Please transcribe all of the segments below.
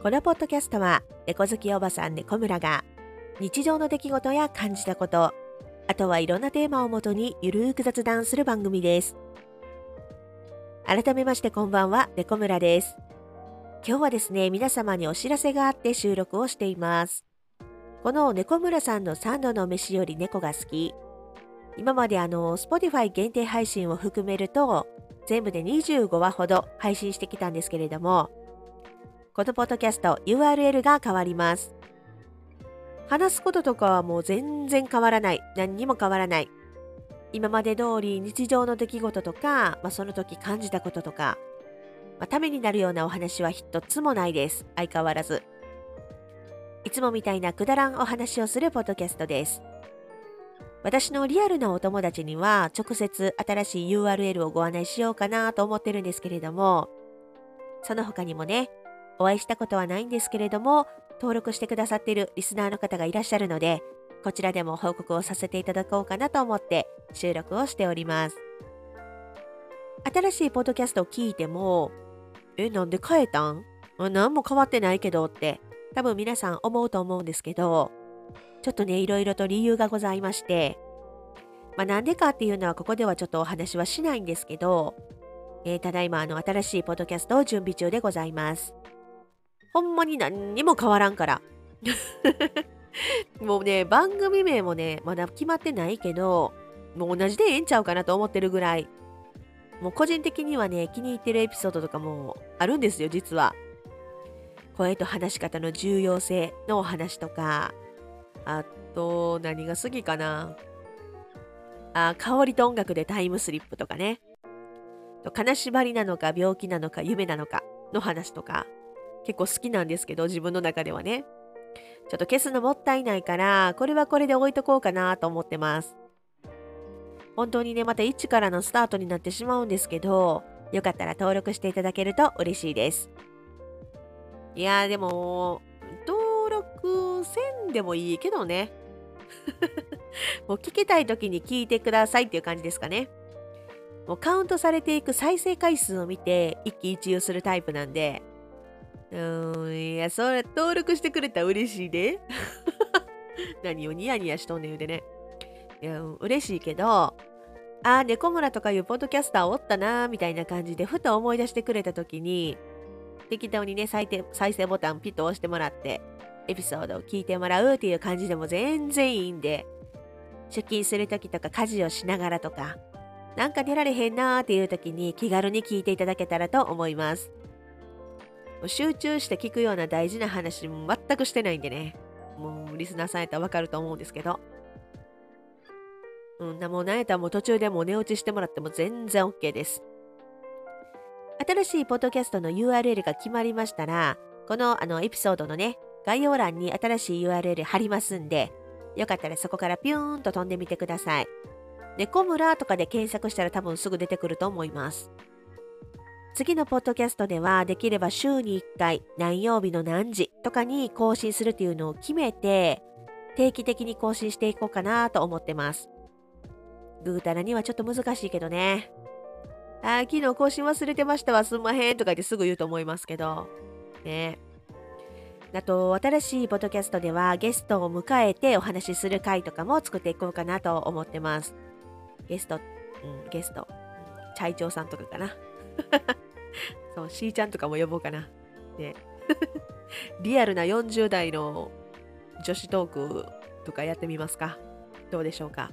このポッドキャストは猫好きおばさん猫村が日常の出来事や感じたことあとはいろんなテーマをもとにゆるーく雑談する番組です。改めましてこんばんは猫村です。今日はですね皆様にお知らせがあって収録をしています。この猫村さんの3度の飯より猫が好き。今まであの Spotify 限定配信を含めると全部で25話ほど配信してきたんですけれどもこのポッドキャスト URL が変わります。話すこととかはもう全然変わらない。何にも変わらない。今まで通り日常の出来事とか、まあ、その時感じたこととか、まあ、ためになるようなお話は一つもないです。相変わらず。いつもみたいなくだらんお話をするポッドキャストです。私のリアルなお友達には直接新しい URL をご案内しようかなと思ってるんですけれどもその他にもねお会いしたことはないんですけれども、登録してくださっているリスナーの方がいらっしゃるので、こちらでも報告をさせていただこうかなと思って収録をしております。新しいポッドキャストを聞いても、え、なんで変えたん何も変わってないけどって多分皆さん思うと思うんですけど、ちょっとね、いろいろと理由がございまして、まあ、なんでかっていうのはここではちょっとお話はしないんですけど、えー、ただいまあの新しいポッドキャストを準備中でございます。ほんまに何にも変わらんから。もうね、番組名もね、まだ決まってないけど、もう同じでええんちゃうかなと思ってるぐらい。もう個人的にはね、気に入ってるエピソードとかもあるんですよ、実は。声と話し方の重要性のお話とか、あと、何が好きかな。あ、香りと音楽でタイムスリップとかね。金縛りなのか病気なのか夢なのかの話とか。結構好きなんですけど、自分の中ではね。ちょっと消すのもったいないから、これはこれで置いとこうかなと思ってます。本当にね、また一からのスタートになってしまうんですけど、よかったら登録していただけると嬉しいです。いやーでも、登録せんでもいいけどね。もう聞きたい時に聞いてくださいっていう感じですかね。もうカウントされていく再生回数を見て一喜一憂するタイプなんで、うん、いや、それ登録してくれたら嬉しいで。何をニヤニヤしとんねん言うてね。いや、嬉しいけど、あ、猫村とかいうポッドキャスターおったなみたいな感じで、ふと思い出してくれた時に、適当にね再生、再生ボタンピッと押してもらって、エピソードを聞いてもらうっていう感じでも全然いいんで、出勤する時とか家事をしながらとか、なんか寝られへんなーっていう時に気軽に聞いていただけたらと思います。集中して聞くような大事な話も全くしてないんでね。もうリスナーさんやったらわかると思うんですけど。うんな、もうなんやったらもう途中でも寝落ちしてもらっても全然 OK です。新しいポッドキャストの URL が決まりましたら、このあのエピソードのね、概要欄に新しい URL 貼りますんで、よかったらそこからピューンと飛んでみてください。猫村とかで検索したら多分すぐ出てくると思います。次のポッドキャストではできれば週に1回何曜日の何時とかに更新するっていうのを決めて定期的に更新していこうかなと思ってます。ぐうたらにはちょっと難しいけどね。あ昨日更新忘れてましたわすんまへんとか言ってすぐ言うと思いますけど。ね。あと、新しいポッドキャストではゲストを迎えてお話しする回とかも作っていこうかなと思ってます。ゲスト、うん、ゲスト、うん、チャイチョウさんとかかな。そう、しーちゃんとかも呼ぼうかな。ね。リアルな40代の女子トークとかやってみますかどうでしょうか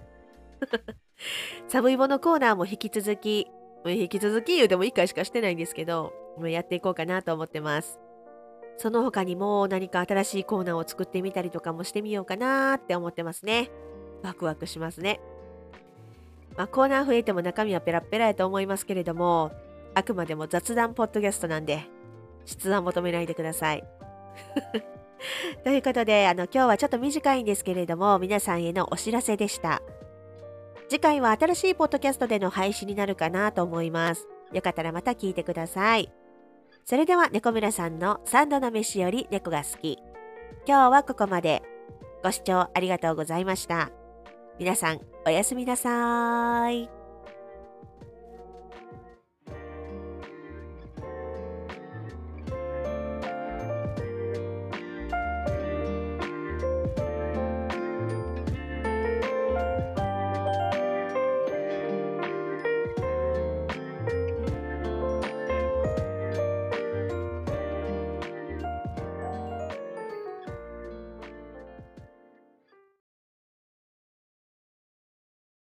寒いものコーナーも引き続き、引き続き言うても1回しかしてないんですけど、やっていこうかなと思ってます。その他にも何か新しいコーナーを作ってみたりとかもしてみようかなって思ってますね。ワクワクしますね。まあ、コーナー増えても中身はペラペラやと思いますけれども、あくまでも雑談ポッドキャストなんで、質は求めないでください。ということで、あの、今日はちょっと短いんですけれども、皆さんへのお知らせでした。次回は新しいポッドキャストでの配信になるかなと思います。よかったらまた聞いてください。それでは、猫村さんの3度の飯より猫が好き。今日はここまで。ご視聴ありがとうございました。皆さん、おやすみなさーい。